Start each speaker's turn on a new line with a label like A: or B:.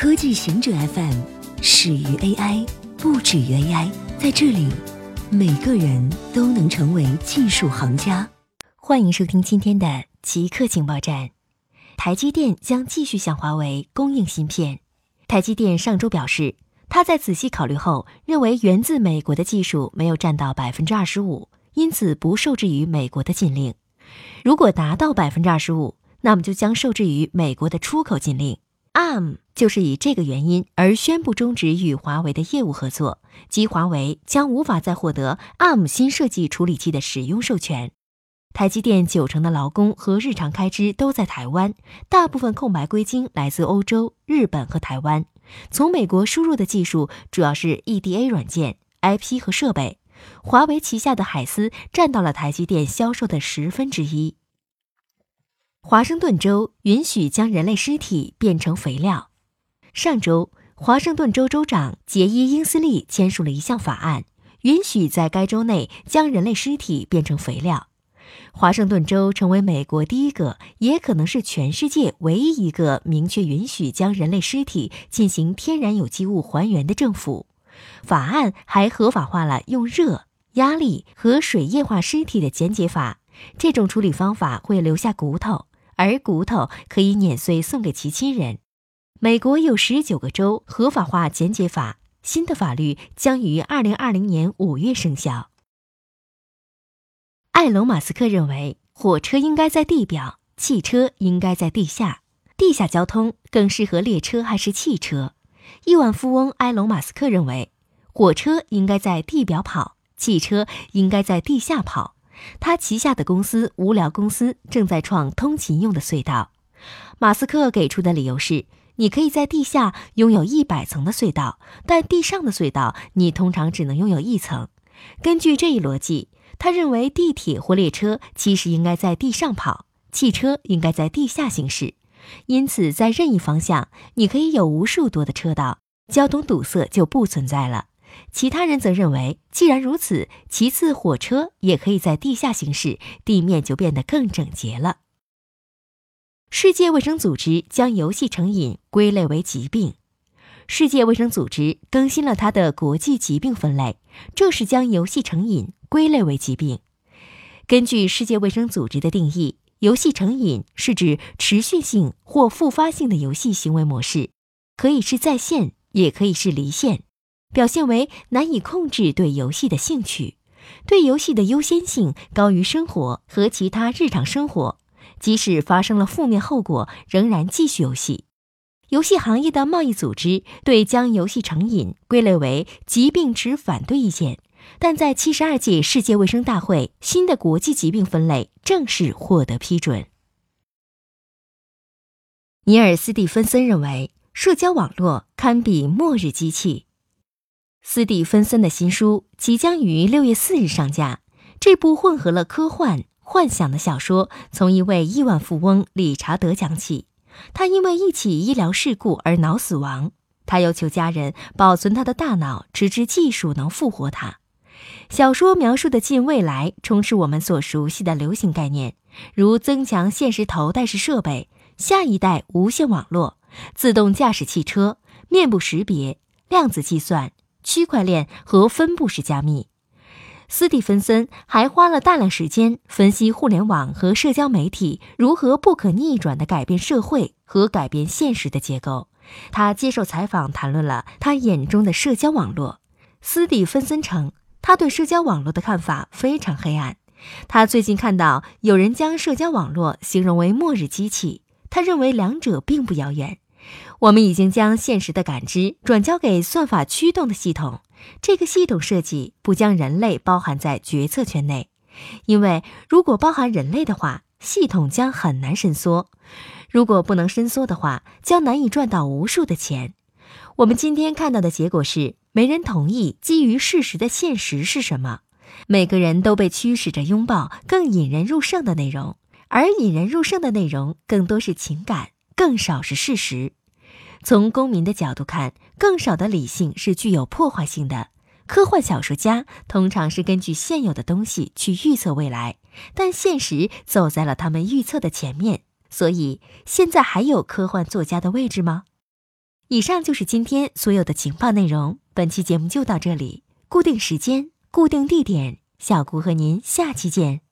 A: 科技行者 FM 始于 AI，不止于 AI。在这里，每个人都能成为技术行家。欢迎收听今天的极客情报站。台积电将继续向华为供应芯片。台积电上周表示，他在仔细考虑后，认为源自美国的技术没有占到百分之二十五，因此不受制于美国的禁令。如果达到百分之二十五，那么就将受制于美国的出口禁令。ARM 就是以这个原因而宣布终止与华为的业务合作，即华为将无法再获得 ARM 新设计处理器的使用授权。台积电九成的劳工和日常开支都在台湾，大部分空白硅晶来自欧洲、日本和台湾。从美国输入的技术主要是 EDA 软件、IP 和设备。华为旗下的海思占到了台积电销售的十分之一。华盛顿州允许将人类尸体变成肥料。上周，华盛顿州州长杰伊·英斯利签署了一项法案，允许在该州内将人类尸体变成肥料。华盛顿州成为美国第一个，也可能是全世界唯一一个明确允许将人类尸体进行天然有机物还原的政府。法案还合法化了用热、压力和水液化尸体的剪解法。这种处理方法会留下骨头，而骨头可以碾碎送给其亲人。美国有十九个州合法化剪解法，新的法律将于二零二零年五月生效。埃隆·马斯克认为，火车应该在地表，汽车应该在地下。地下交通更适合列车还是汽车？亿万富翁埃隆·马斯克认为，火车应该在地表跑，汽车应该在地下跑。他旗下的公司无聊公司正在创通勤用的隧道。马斯克给出的理由是：你可以在地下拥有一百层的隧道，但地上的隧道你通常只能拥有一层。根据这一逻辑，他认为地铁或列车其实应该在地上跑，汽车应该在地下行驶。因此，在任意方向，你可以有无数多的车道，交通堵塞就不存在了。其他人则认为，既然如此，其次火车也可以在地下行驶，地面就变得更整洁了。世界卫生组织将游戏成瘾归类为疾病。世界卫生组织更新了它的国际疾病分类，正式将游戏成瘾归类为疾病。根据世界卫生组织的定义。游戏成瘾是指持续性或复发性的游戏行为模式，可以是在线，也可以是离线，表现为难以控制对游戏的兴趣，对游戏的优先性高于生活和其他日常生活，即使发生了负面后果，仍然继续游戏。游戏行业的贸易组织对将游戏成瘾归类为疾病持反对意见。但在七十二届世界卫生大会，新的国际疾病分类正式获得批准。尼尔·斯蒂芬森认为，社交网络堪比末日机器。斯蒂芬森的新书即将于六月四日上架。这部混合了科幻、幻想的小说，从一位亿万富翁理查德讲起。他因为一起医疗事故而脑死亡，他要求家人保存他的大脑，直至技术能复活他。小说描述的近未来充斥我们所熟悉的流行概念，如增强现实头戴式设备、下一代无线网络、自动驾驶汽车、面部识别、量子计算、区块链和分布式加密。斯蒂芬森还花了大量时间分析互联网和社交媒体如何不可逆转地改变社会和改变现实的结构。他接受采访谈论了他眼中的社交网络。斯蒂芬森称。他对社交网络的看法非常黑暗。他最近看到有人将社交网络形容为末日机器，他认为两者并不遥远。我们已经将现实的感知转交给算法驱动的系统，这个系统设计不将人类包含在决策圈内，因为如果包含人类的话，系统将很难伸缩；如果不能伸缩的话，将难以赚到无数的钱。我们今天看到的结果是。没人同意基于事实的现实是什么？每个人都被驱使着拥抱更引人入胜的内容，而引人入胜的内容更多是情感，更少是事实。从公民的角度看，更少的理性是具有破坏性的。科幻小说家通常是根据现有的东西去预测未来，但现实走在了他们预测的前面。所以，现在还有科幻作家的位置吗？以上就是今天所有的情报内容。本期节目就到这里，固定时间，固定地点，小姑和您下期见。